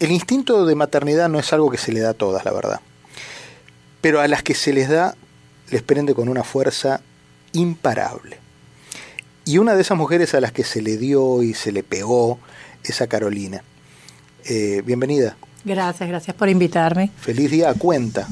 el instinto de maternidad no es algo que se le da a todas, la verdad. Pero a las que se les da, les prende con una fuerza imparable. Y una de esas mujeres a las que se le dio y se le pegó es a Carolina. Eh, bienvenida. Gracias, gracias por invitarme. Feliz día a cuenta.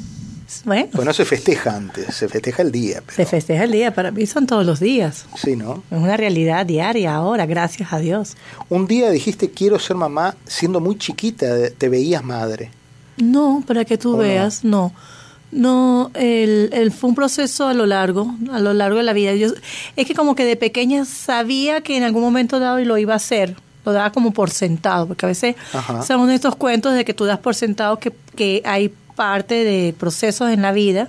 Bueno. Pues no se festeja antes, se festeja el día. Se festeja el día, para mí son todos los días. Sí, ¿no? Es una realidad diaria ahora, gracias a Dios. Un día dijiste quiero ser mamá siendo muy chiquita, te veías madre. No, para que tú veas, no. no. el, fue un proceso a lo largo, a lo largo de la vida. Yo, es que como que de pequeña sabía que en algún momento dado lo iba a hacer, lo daba como por sentado, porque a veces son estos cuentos de que tú das por sentado que, que hay parte de procesos en la vida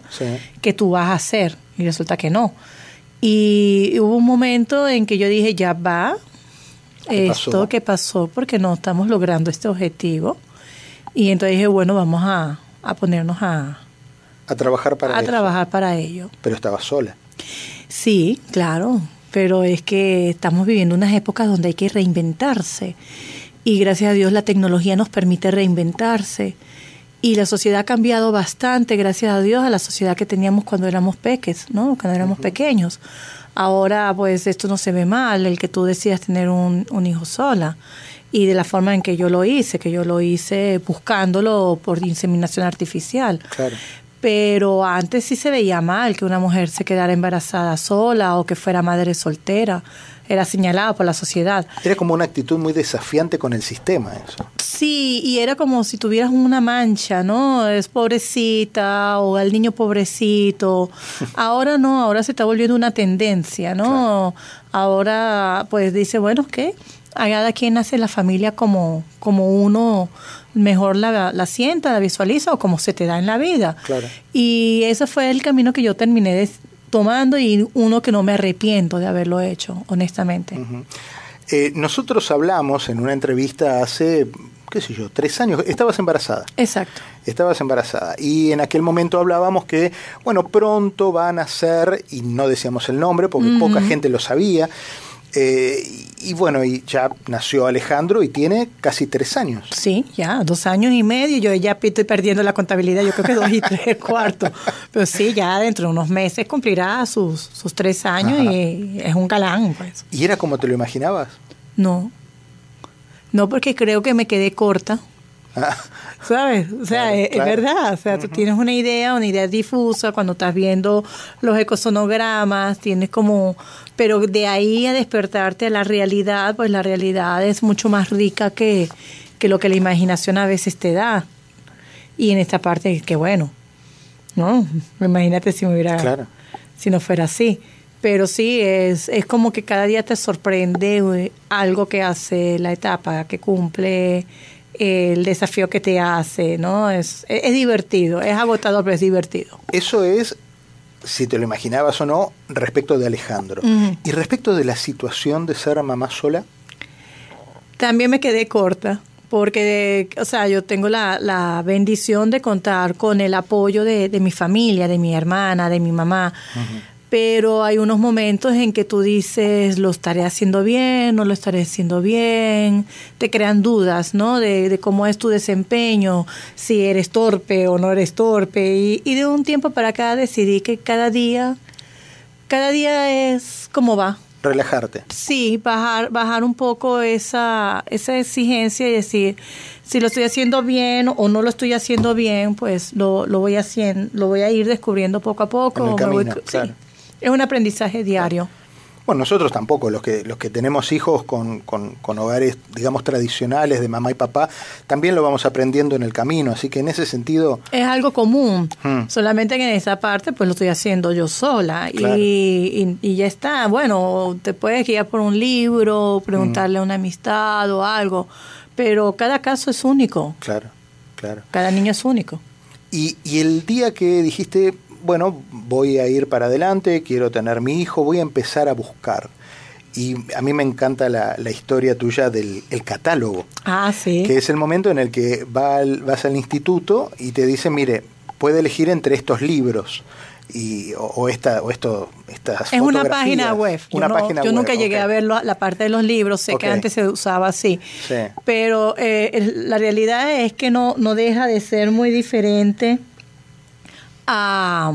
que tú vas a hacer y resulta que no. Y hubo un momento en que yo dije, ya va, esto que pasó porque no estamos logrando este objetivo. Y entonces dije, bueno, vamos a, ponernos a... A trabajar para a trabajar para ello. Pero estaba sola. Sí, claro, pero es que estamos viviendo unas épocas donde hay que reinventarse. Y gracias a Dios la tecnología nos permite reinventarse y la sociedad ha cambiado bastante, gracias a Dios, a la sociedad que teníamos cuando éramos peques, ¿no? Cuando éramos pequeños. Ahora, pues, esto no se ve mal, el que tú decidas tener un, un hijo sola. Y de la forma en que yo lo hice, que yo lo hice buscándolo por inseminación artificial. Claro. Pero antes sí se veía mal que una mujer se quedara embarazada sola o que fuera madre soltera era señalado por la sociedad. Era como una actitud muy desafiante con el sistema eso. Sí, y era como si tuvieras una mancha, ¿no? Es pobrecita o el niño pobrecito. Ahora no, ahora se está volviendo una tendencia, ¿no? Ahora pues dice, bueno, ¿qué? Cada quien hace la familia como, como uno mejor la, la sienta, la visualiza o como se te da en la vida. Claro. Y ese fue el camino que yo terminé de, tomando y uno que no me arrepiento de haberlo hecho, honestamente. Eh, nosotros hablamos en una entrevista hace, qué sé yo, tres años, estabas embarazada. Exacto. Estabas embarazada. Y en aquel momento hablábamos que, bueno, pronto van a ser, y no decíamos el nombre porque poca gente lo sabía, eh, y bueno, y ya nació Alejandro y tiene casi tres años. Sí, ya, dos años y medio. Yo ya estoy perdiendo la contabilidad, yo creo que dos y tres cuartos. Pero sí, ya dentro de unos meses cumplirá sus, sus tres años y es un galán, pues. ¿Y era como te lo imaginabas? No. No, porque creo que me quedé corta. ¿Sabes? O sea, es, verdad. O sea, tú tienes una idea, una idea difusa cuando estás viendo los ecosonogramas, tienes como. Pero de ahí a despertarte a la realidad, pues la realidad es mucho más rica que, que lo que la imaginación a veces te da. Y en esta parte, que bueno, ¿no? Imagínate si me hubiera. Si no fuera así. Pero sí, es, es como que cada día te sorprende eh, algo que hace la etapa, que cumple el desafío que te hace, ¿no? Es, es, divertido, es agotador, pero es divertido. Eso es, si te lo imaginabas o no, respecto de Alejandro. ¿Y respecto de la situación de ser mamá sola? También me quedé corta, porque, o sea, yo tengo la, la bendición de contar con el apoyo de, de, mi familia, de mi hermana, de mi mamá pero hay unos momentos en que tú dices, lo estaré haciendo bien, no lo estaré haciendo bien, te crean dudas, ¿no? De, cómo es tu desempeño, si eres torpe o no eres torpe, y, y, de un tiempo para acá decidí que cada día, cada día es como va. Relajarte. Sí, bajar, bajar un poco esa, esa exigencia y decir, si lo estoy haciendo bien o no lo estoy haciendo bien, pues lo, lo voy haciendo, lo voy a ir descubriendo poco a poco. Es un aprendizaje diario. Bueno, nosotros tampoco, los que, los que tenemos hijos con, con, hogares, digamos, tradicionales de mamá y papá, también lo vamos aprendiendo en el camino, así que en ese sentido... Es algo común, hmm. solamente que en esa parte pues lo estoy haciendo yo sola y, y, ya está. Bueno, te puedes guiar por un libro, preguntarle a una amistad o algo, pero cada caso es único. Claro, claro. Cada niño es único. Y, y el día que dijiste, bueno, voy a ir para adelante, quiero tener mi hijo, voy a empezar a buscar. Y a mí me encanta la, historia tuya del catálogo. Ah, sí. Que es el momento en el que vas al instituto y te dicen, mire, puede elegir entre estos libros. y, o, esta, o esto, estas Es una página web. Una yo, página yo nunca llegué a ver la parte de los libros, sé que antes se usaba así. Pero eh, la realidad es que no, no deja de ser muy diferente a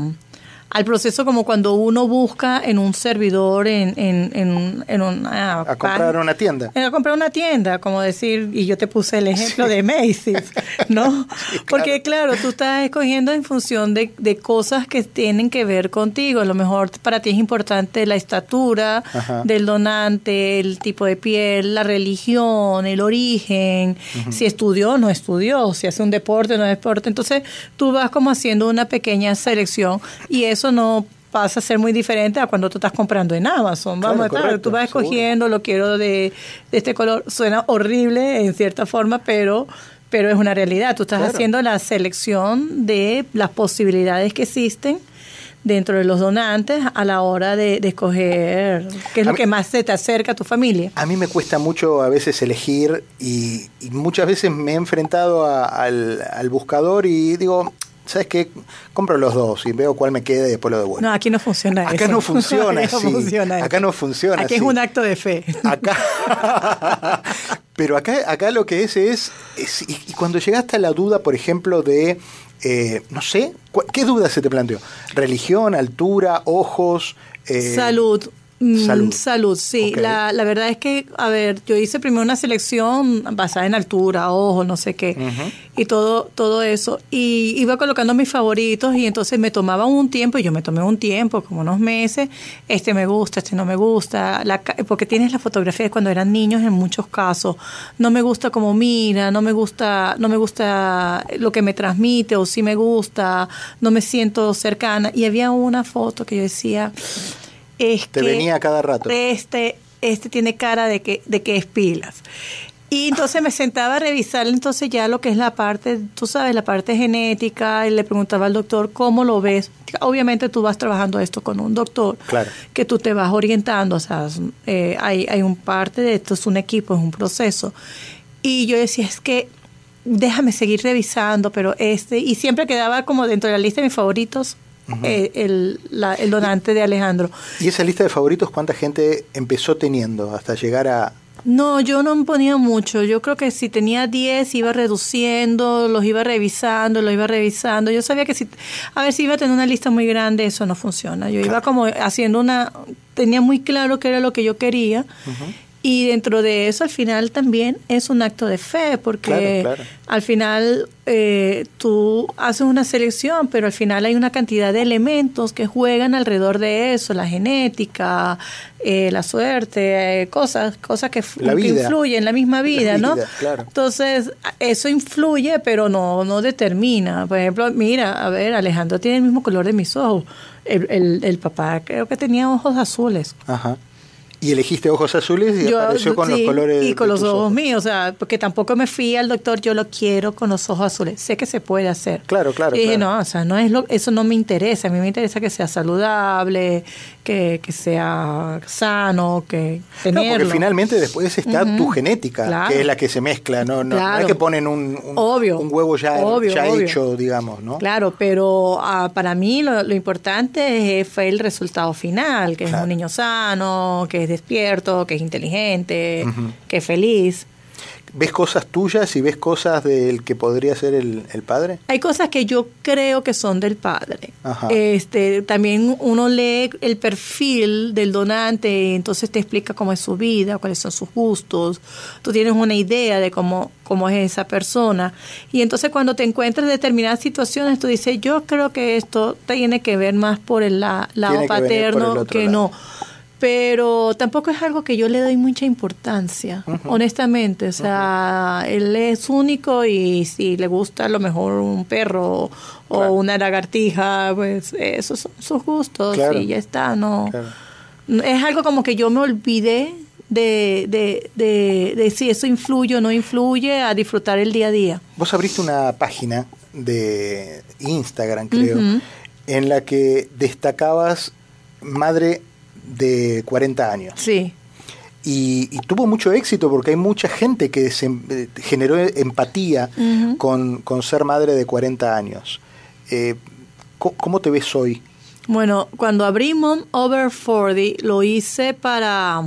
al proceso como cuando uno busca en un servidor, en, en, en, una... A comprar una tienda. A comprar una tienda, como decir, y yo te puse el ejemplo de Macy's, ¿no? Porque claro, tú estás escogiendo en función de, de, cosas que tienen que ver contigo. A lo mejor para ti es importante la estatura del donante, el tipo de piel, la religión, el origen, si estudió o no estudió, si hace un deporte o no deporte. Entonces tú vas como haciendo una pequeña selección y eso no pasa a ser muy diferente a cuando tú estás comprando en Amazon. Vamos, claro, tú vas escogiendo, lo quiero de, este color. Suena horrible en cierta forma, pero pero es una realidad. Tú estás haciendo la selección de las posibilidades que existen dentro de los donantes a la hora de, escoger qué es lo que más se te acerca a tu familia. A mí me cuesta mucho a veces elegir y, muchas veces me he enfrentado al, al buscador y digo, ¿sabes qué? Compro los dos y veo cuál me queda y después lo devuelvo. No, aquí no funciona Acá no funciona así. Acá no funciona Aquí es un acto de fe. Acá... Pero acá, acá lo que es es, y, cuando llegaste a la duda, por ejemplo, de, eh, no sé, ¿qué duda se te planteó? ¿Religión, altura, ojos? Eh, Salud. Mm, salud. sí. La, la, verdad es que, a ver, yo hice primero una selección basada en altura, ojo, no sé qué, y todo, todo eso. Y iba colocando mis favoritos y entonces me tomaba un tiempo, y yo me tomé un tiempo, como unos meses, este me gusta, este no me gusta, la, porque tienes la fotografía de cuando eran niños en muchos casos. No me gusta como mira, no me gusta, no me gusta lo que me transmite, o sí me gusta, no me siento cercana. Y había una foto que yo decía es Te venía cada rato. Este, este tiene cara de que, de que es pilas. Y entonces me sentaba a revisar entonces ya lo que es la parte, tú sabes, la parte genética, y le preguntaba al doctor cómo lo ves. Obviamente tú vas trabajando esto con un doctor, claro. que tú te vas orientando, o sea, eh, hay, hay un parte de esto, es un equipo, es un proceso. Y yo decía, es que déjame seguir revisando, pero este, y siempre quedaba como dentro de la lista de mis favoritos, eh, el, el, donante de Alejandro. ¿Y esa lista de favoritos cuánta gente empezó teniendo hasta llegar a... No, yo no me ponía mucho. Yo creo que si tenía 10 iba reduciendo, los iba revisando, los iba revisando. Yo sabía que si, a ver, si iba a tener una lista muy grande, eso no funciona. Yo iba como haciendo una, tenía muy claro qué era lo que yo quería. Y dentro de eso, al final también es un acto de fe, porque al final eh, tú haces una selección, pero al final hay una cantidad de elementos que juegan alrededor de eso, la genética, eh, la suerte, eh, cosas, cosas que, influyen, la misma vida, ¿no? Entonces, eso influye, pero no, no determina. Por ejemplo, mira, a ver, Alejandro tiene el mismo color de mis ojos. El, el, el papá creo que tenía ojos azules. Ajá. Y elegiste ojos azules y apareció con los colores. Y con los ojos, míos, o sea, porque tampoco me fui al doctor, yo lo quiero con los ojos azules. Sé que se puede hacer. Claro, claro. Y dije, no, o sea, no es lo, eso no me interesa. A mí me interesa que sea saludable, que, que sea sano, que tenerlo. No, porque finalmente después está tu genética, que es la que se mezcla, no, no, es que ponen un, un, huevo ya, ya hecho, digamos, ¿no? Claro, pero ah, para mí lo, importante fue el resultado final, que es un niño sano, que es despierto, que es inteligente, que es feliz. ¿Ves cosas tuyas y ves cosas del que podría ser el, padre? Hay cosas que yo creo que son del padre. Este, también uno lee el perfil del donante, entonces te explica cómo es su vida, cuáles son sus gustos. Tú tienes una idea de cómo, cómo es esa persona. Y entonces cuando te encuentras en determinadas situaciones, tú dices, yo creo que esto tiene que ver más por el lado paterno que, no pero tampoco es algo que yo le doy mucha importancia, honestamente. O sea, él es único y si le gusta a lo mejor un perro o una lagartija, pues esos son sus gustos y ya está. No, Es algo como que yo me olvidé de, de, de, si eso influye o no influye a disfrutar el día a día. Vos abriste una página de Instagram, creo, en la que destacabas madre de 40 años. Sí. Y, tuvo mucho éxito porque hay mucha gente que se, eh, generó empatía con, ser madre de 40 años. Eh, ¿cómo, te ves hoy? Bueno, cuando abrí Mom Over 40 lo hice para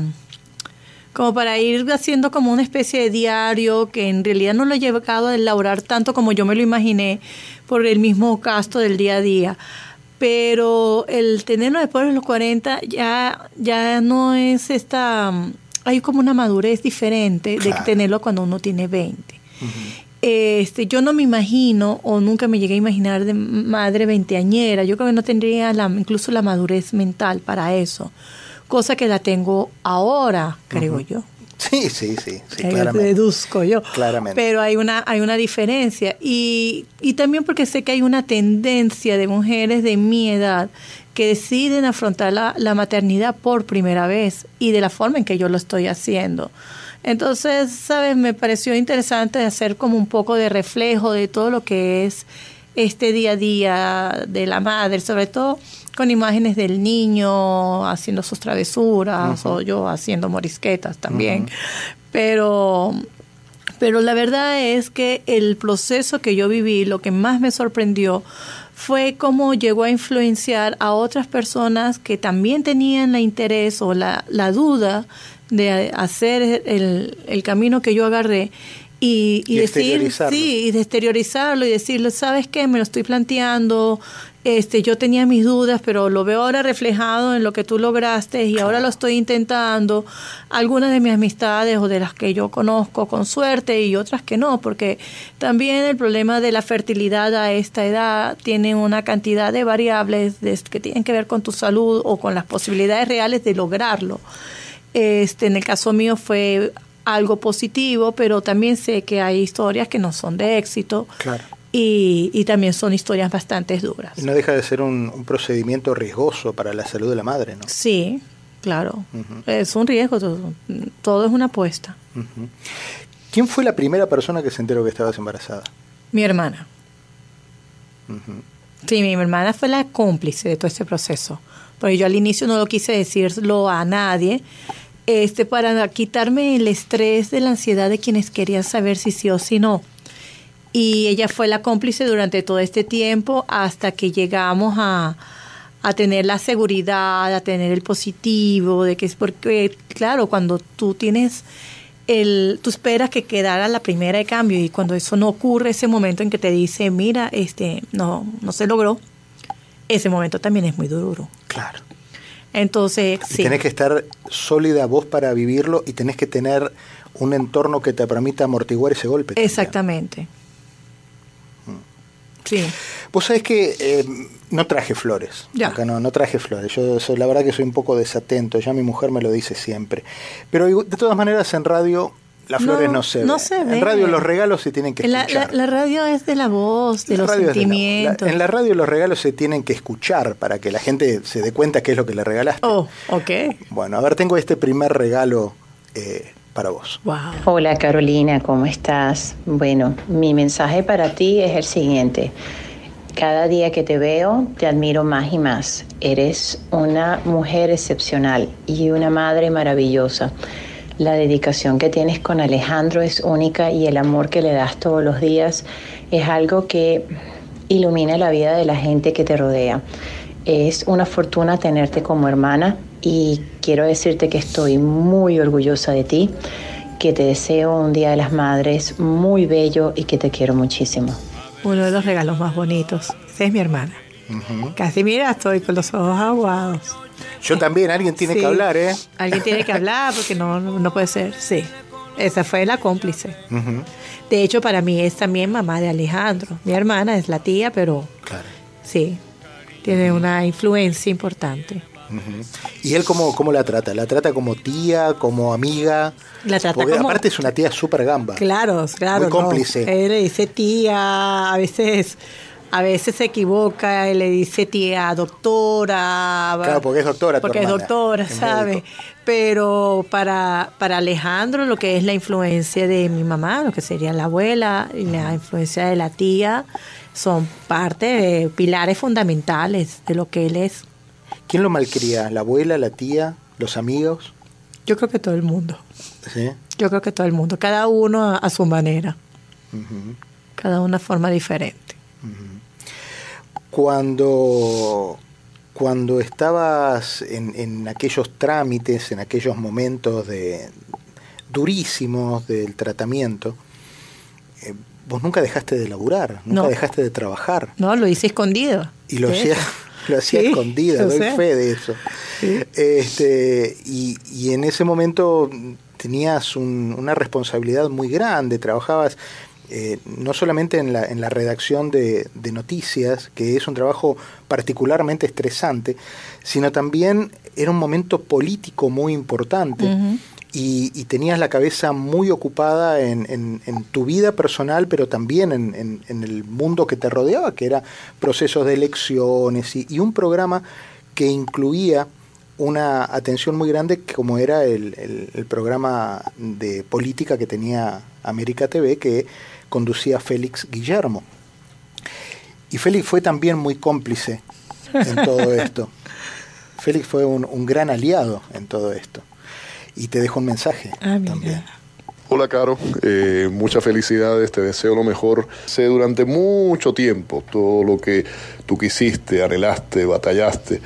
como para ir haciendo como una especie de diario que en realidad no lo he llegado a elaborar tanto como yo me lo imaginé por el mismo gasto del día a día. Pero el tenerlo después de los 40 ya, ya no es esta... Hay como una madurez diferente de tenerlo cuando uno tiene 20. Este, yo no me imagino o nunca me llegué a imaginar de madre veinteañera. Yo creo que no tendría la, incluso la madurez mental para eso cosa que la tengo ahora, creo yo. Sí, sí, sí, sí claramente. Deduzco yo. Claramente. Pero hay una, hay una diferencia. Y, y también porque sé que hay una tendencia de mujeres de mi edad que deciden afrontar la, la, maternidad por primera vez y de la forma en que yo lo estoy haciendo. Entonces, ¿sabes? Me pareció interesante hacer como un poco de reflejo de todo lo que es este día a día de la madre, sobre todo con imágenes del niño haciendo sus travesuras o yo haciendo morisquetas también. Pero pero la verdad es que el proceso que yo viví, lo que más me sorprendió fue cómo llegó a influenciar a otras personas que también tenían la interés o la, la duda de hacer el, el camino que yo agarré y, y, decir, sí, y de exteriorizarlo y decirle, ¿sabes qué? Me lo estoy planteando, este, yo tenía mis dudas, pero lo veo ahora reflejado en lo que tú lograste y ahora lo estoy intentando. Algunas de mis amistades o de las que yo conozco con suerte y otras que no, porque también el problema de la fertilidad a esta edad tiene una cantidad de variables que tienen que ver con tu salud o con las posibilidades reales de lograrlo. Este, en el caso mío fue algo positivo, pero también sé que hay historias que no son de éxito. Claro y, también son historias bastante duras. Y no deja de ser un, procedimiento riesgoso para la salud de la madre, ¿no? Sí, claro. Es un riesgo, todo, es una apuesta. ¿Quién fue la primera persona que se enteró que estabas embarazada? Mi hermana. Sí, mi hermana fue la cómplice de todo este proceso. Porque yo al inicio no lo quise decirlo a nadie, este, para quitarme el estrés de la ansiedad de quienes querían saber si sí o si no y ella fue la cómplice durante todo este tiempo hasta que llegamos a, tener la seguridad, a tener el positivo, de que es porque, claro, cuando tú tienes el, tú esperas que quedara la primera de cambio y cuando eso no ocurre, ese momento en que te dice, mira, este, no, no se logró, ese momento también es muy duro. Claro. Entonces, sí. Tienes que estar sólida vos para vivirlo y tenés que tener un entorno que te permita amortiguar ese golpe. Exactamente. Sí. Vos sabés que eh, no traje flores. Ya. Acá no, no traje flores. Yo soy, la verdad que soy un poco desatento. Ya mi mujer me lo dice siempre. Pero de todas maneras en radio las flores no, se, no se ven. En radio los regalos se tienen que escuchar. La, radio es de la voz, de los sentimientos. en la radio los regalos se tienen que escuchar para que la gente se dé cuenta qué es lo que le regalaste. Oh, ok. Bueno, a ver, tengo este primer regalo eh, para vos. Hola Carolina, ¿cómo estás? Bueno, mi mensaje para ti es el siguiente. Cada día que te veo, te admiro más y más. Eres una mujer excepcional y una madre maravillosa. La dedicación que tienes con Alejandro es única y el amor que le das todos los días es algo que ilumina la vida de la gente que te rodea. Es una fortuna tenerte como hermana y quiero decirte que estoy muy orgullosa de ti, que te deseo un Día de las Madres muy bello y que te quiero muchísimo. Uno de los regalos más bonitos. es mi hermana. Casi mira, estoy con los ojos aguados. Yo también, alguien tiene que hablar, ¿eh? Alguien tiene que hablar porque no, no puede ser. Sí, esa fue la cómplice. De hecho, para mí es también mamá de Alejandro. Mi hermana es la tía, pero claro. sí, tiene una influencia importante. ¿Y él cómo, cómo la trata? ¿La trata como tía, como amiga? La trata Porque aparte es una tía súper gamba. Claro, claro. Muy cómplice. Él le dice tía, a veces... A veces se equivoca, él le dice tía doctora. Claro, porque es doctora. Porque es doctora, ¿sabe? Pero para, para Alejandro lo que es la influencia de mi mamá, lo que sería la abuela, y la influencia de la tía, son parte de pilares fundamentales de lo que él es. ¿Quién lo malcría? ¿La abuela, la tía, los amigos? Yo creo que todo el mundo. ¿Sí? Yo creo que todo el mundo, cada uno a, su manera, cada una forma diferente. Cuando cuando estabas en, aquellos trámites, en aquellos momentos de, durísimos del tratamiento, eh, vos nunca dejaste de laburar, nunca dejaste de trabajar. No, lo hice escondido. Y lo hacía, lo hacía escondido, doy fe de eso. Este, y, en ese momento tenías una responsabilidad muy grande, trabajabas eh, no solamente en la, en la redacción de, noticias, que es un trabajo particularmente estresante, sino también era un momento político muy importante. Y, tenías la cabeza muy ocupada en, en, tu vida personal, pero también en, el mundo que te rodeaba, que era procesos de elecciones y, un programa que incluía una atención muy grande como era el, el programa de política que tenía América TV, que conducía Félix Guillermo. Y Félix fue también muy cómplice en todo esto. Félix fue un, gran aliado en todo esto. Y te dejo un mensaje ah, también. Hola Caro, eh, muchas felicidades, te deseo lo mejor. Sé durante mucho tiempo todo lo que tú quisiste, anhelaste, batallaste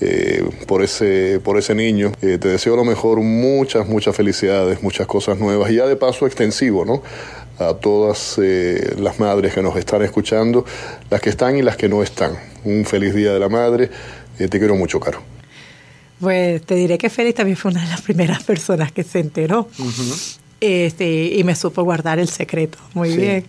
eh, por, ese, por ese niño. Eh, te deseo lo mejor, muchas, muchas felicidades, muchas cosas nuevas y ya de paso extensivo, ¿no? a todas eh, las madres que nos están escuchando, las que están y las que no están. Un feliz Día de la Madre. Eh, te quiero mucho, Caro. Pues te diré que Félix también fue una de las primeras personas que se enteró este, y me supo guardar el secreto. Muy bien.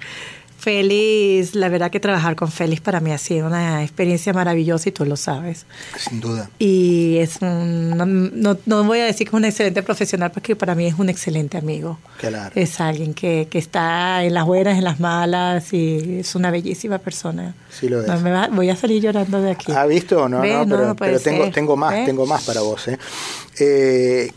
Félix, la verdad que trabajar con Félix para mí ha sido una experiencia maravillosa y tú lo sabes. Sin duda. Y es un, no, no, voy a decir que es un excelente profesional porque para mí es un excelente amigo. Claro. Es alguien que, que está en las buenas, en las malas y es una bellísima persona. Sí lo es. voy a salir llorando de aquí. ¿Ha visto? No, no, pero, tengo, tengo más, tengo más para vos. ¿eh? Eh,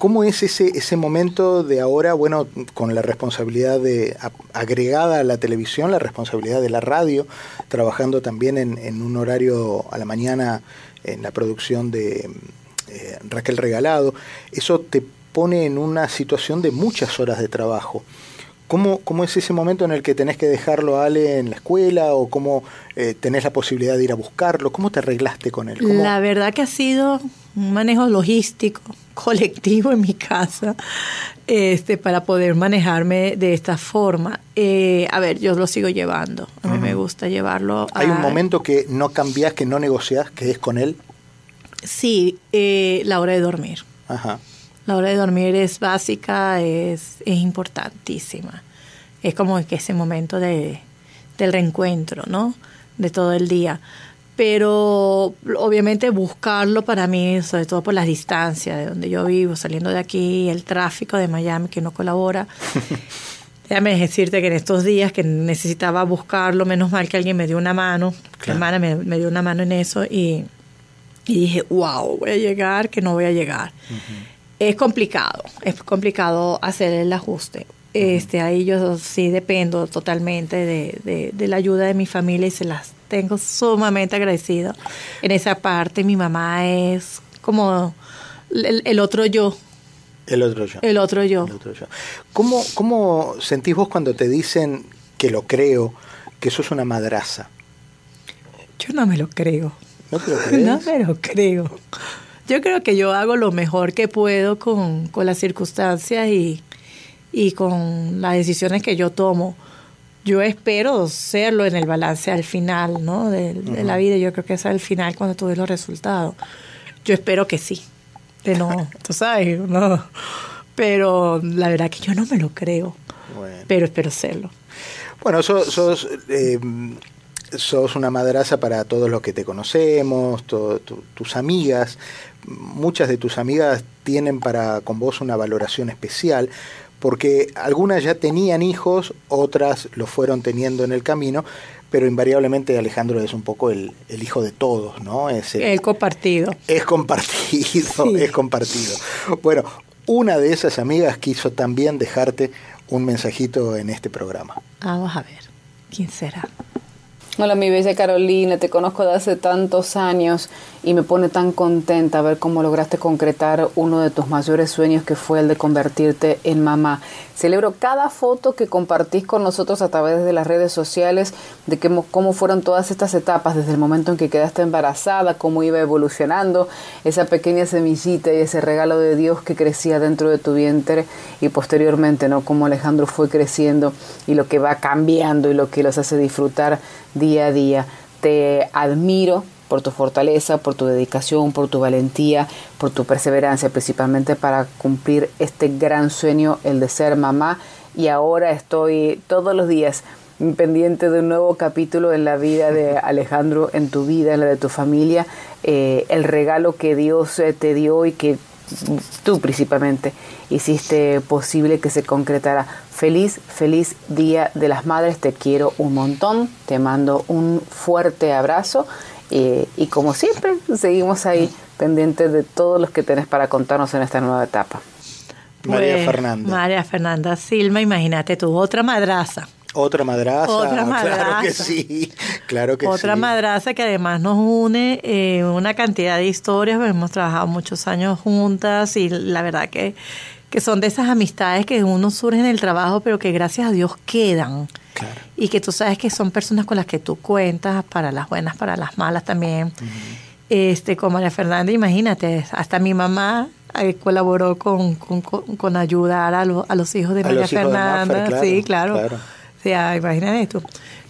¿Cómo es ese, ese momento de ahora, bueno, con la responsabilidad de, agregada a la televisión, la responsabilidad de la radio, trabajando también en, un horario a la mañana en la producción de eh, Raquel Regalado? Eso te pone en una situación de muchas horas de trabajo. ¿Cómo, ¿Cómo, es ese momento en el que tenés que dejarlo a Ale en la escuela o cómo eh, tenés la posibilidad de ir a buscarlo? ¿Cómo te arreglaste con él? La verdad que ha sido un manejo logístico, colectivo en mi casa, este, para poder manejarme de esta forma. Eh, a ver, yo lo sigo llevando. A mí me gusta llevarlo. ¿Hay un momento que no cambias, que no negocias, que es con él? Sí, eh, la hora de dormir. Ajá. La hora de dormir es básica, es, es importantísima. Es como que ese momento de, del reencuentro, ¿no? De todo el día. Pero obviamente buscarlo para mí, sobre todo por las distancias de donde yo vivo, saliendo de aquí, el tráfico de Miami que no colabora. Déjame decirte que en estos días que necesitaba buscarlo, menos mal que alguien me dio una mano, mi hermana me, dio una mano en eso y, dije, wow, voy a llegar, que no voy a llegar. Es complicado, es complicado hacer el ajuste. Este, ahí yo sí dependo totalmente de, de, la ayuda de mi familia y se las tengo sumamente agradecido. En esa parte mi mamá es como el, otro yo. El otro yo. El otro yo. El otro yo. ¿Cómo, ¿Cómo sentís vos cuando te dicen que lo creo, que sos una madraza? Yo no me lo creo. ¿No te lo crees? No me lo creo. Yo creo que yo hago lo mejor que puedo con, las circunstancias y, con las decisiones que yo tomo. Yo espero serlo en el balance al final, ¿no? De, la vida. Yo creo que es al final cuando tú ves los resultados. Yo espero que sí. De no, tú sabes, no. Pero la verdad que yo no me lo creo. Pero espero serlo. Bueno, sos, sos, eh, sos una madraza para todos los que te conocemos, tus amigas, muchas de tus amigas tienen para con vos una valoración especial, porque algunas ya tenían hijos, otras lo fueron teniendo en el camino, pero invariablemente Alejandro es un poco el, hijo de todos, ¿no? Es el, compartido. Es compartido, es compartido. Bueno, una de esas amigas quiso también dejarte un mensajito en este programa. Vamos a ver, ¿quién será? Hola, mi bella Carolina, te conozco de hace tantos años y me pone tan contenta ver cómo lograste concretar uno de tus mayores sueños que fue el de convertirte en mamá. Celebro cada foto que compartís con nosotros a través de las redes sociales de cómo fueron todas estas etapas desde el momento en que quedaste embarazada, cómo iba evolucionando esa pequeña semillita y ese regalo de Dios que crecía dentro de tu vientre y posteriormente, ¿no? Cómo Alejandro fue creciendo y lo que va cambiando y lo que los hace disfrutar día a día. Te admiro por tu fortaleza, por tu dedicación, por tu valentía, por tu perseverancia, principalmente para cumplir este gran sueño, el de ser mamá. Y ahora estoy todos los días pendiente de un nuevo capítulo en la vida de Alejandro, en tu vida, en la de tu familia, eh, el regalo que Dios eh, te dio y que tú principalmente hiciste posible que se concretara. Feliz, feliz Día de las Madres, te quiero un montón, te mando un fuerte abrazo y como siempre, seguimos ahí pendientes de todos los que tenés para contarnos en esta nueva etapa. María pues, Fernanda. María Fernanda Silma, imagínate tú, otra madraza. Otra madraza, Otra madraza. claro que sí, claro que Otra madraza que además nos une eh, una cantidad de historias, hemos trabajado muchos años juntas y la verdad que, que son de esas amistades que uno surge en el trabajo, pero que gracias a Dios quedan. Y que tú sabes que son personas con las que tú cuentas, para las buenas, para las malas también. este Como María Fernanda, imagínate, hasta mi mamá eh, colaboró con, con, ayudar a, a, los hijos de María Fernanda. sí, claro. O sea, imagínate tú.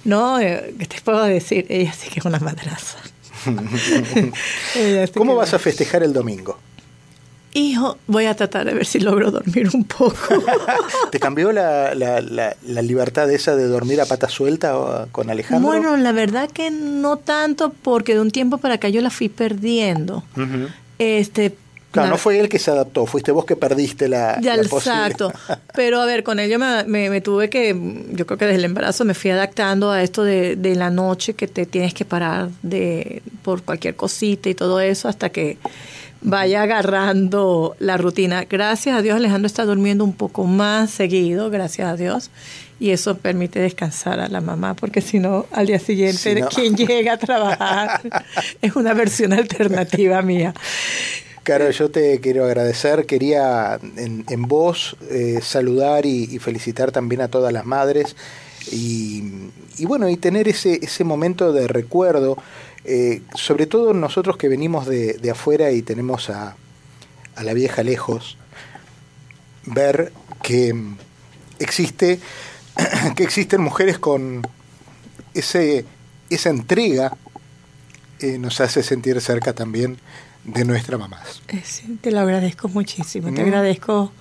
No, eh, ¿qué te puedo decir? Ella sí que es una madraza. ¿Cómo vas a festejar el domingo? Hijo, voy a tratar de ver si logro dormir un poco. ¿Te cambió la, la, la, libertad esa de dormir a pata suelta con Alejandro? Bueno, la verdad que no tanto, porque de un tiempo para acá yo la fui perdiendo. Este, Claro, no fue él que se adaptó, fuiste vos que perdiste la, ya, Exacto. Pero a ver, con ello me, me, tuve que, yo creo que desde el embarazo me fui adaptando a esto de, de, la noche que te tienes que parar de por cualquier cosita y todo eso hasta que vaya agarrando la rutina. Gracias a Dios Alejandro está durmiendo un poco más seguido, gracias a Dios. Y eso permite descansar a la mamá, porque si no, al día siguiente, quien llega a trabajar es una versión alternativa mía. Caro, yo te quiero agradecer. Quería en, en vos eh, saludar y, felicitar también a todas las madres y, y bueno, y tener ese, ese momento de recuerdo eh, sobre todo nosotros que venimos de, afuera y tenemos a, la vieja lejos, ver que existe que existen mujeres con ese esa entrega eh, nos hace sentir cerca también de nuestra mamá. Eh, te lo agradezco muchísimo, te agradezco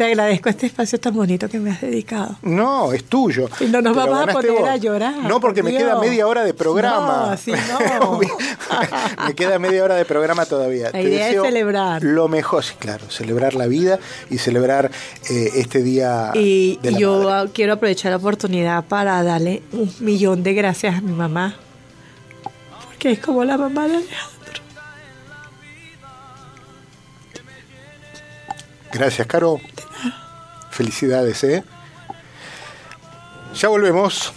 te agradezco este espacio tan bonito que me has dedicado. No, es tuyo. Y no nos vamos a poner a llorar. No, porque me queda media hora de programa. No, no. me queda media hora de programa todavía. La idea es celebrar. Lo mejor, sí, claro, celebrar la vida y celebrar eh, este día. Y, yo quiero aprovechar la oportunidad para darle un millón de gracias a mi mamá. Porque es como la mamá de Alejandro. Gracias, Caro. Felicidades, ¿eh? Ya volvemos.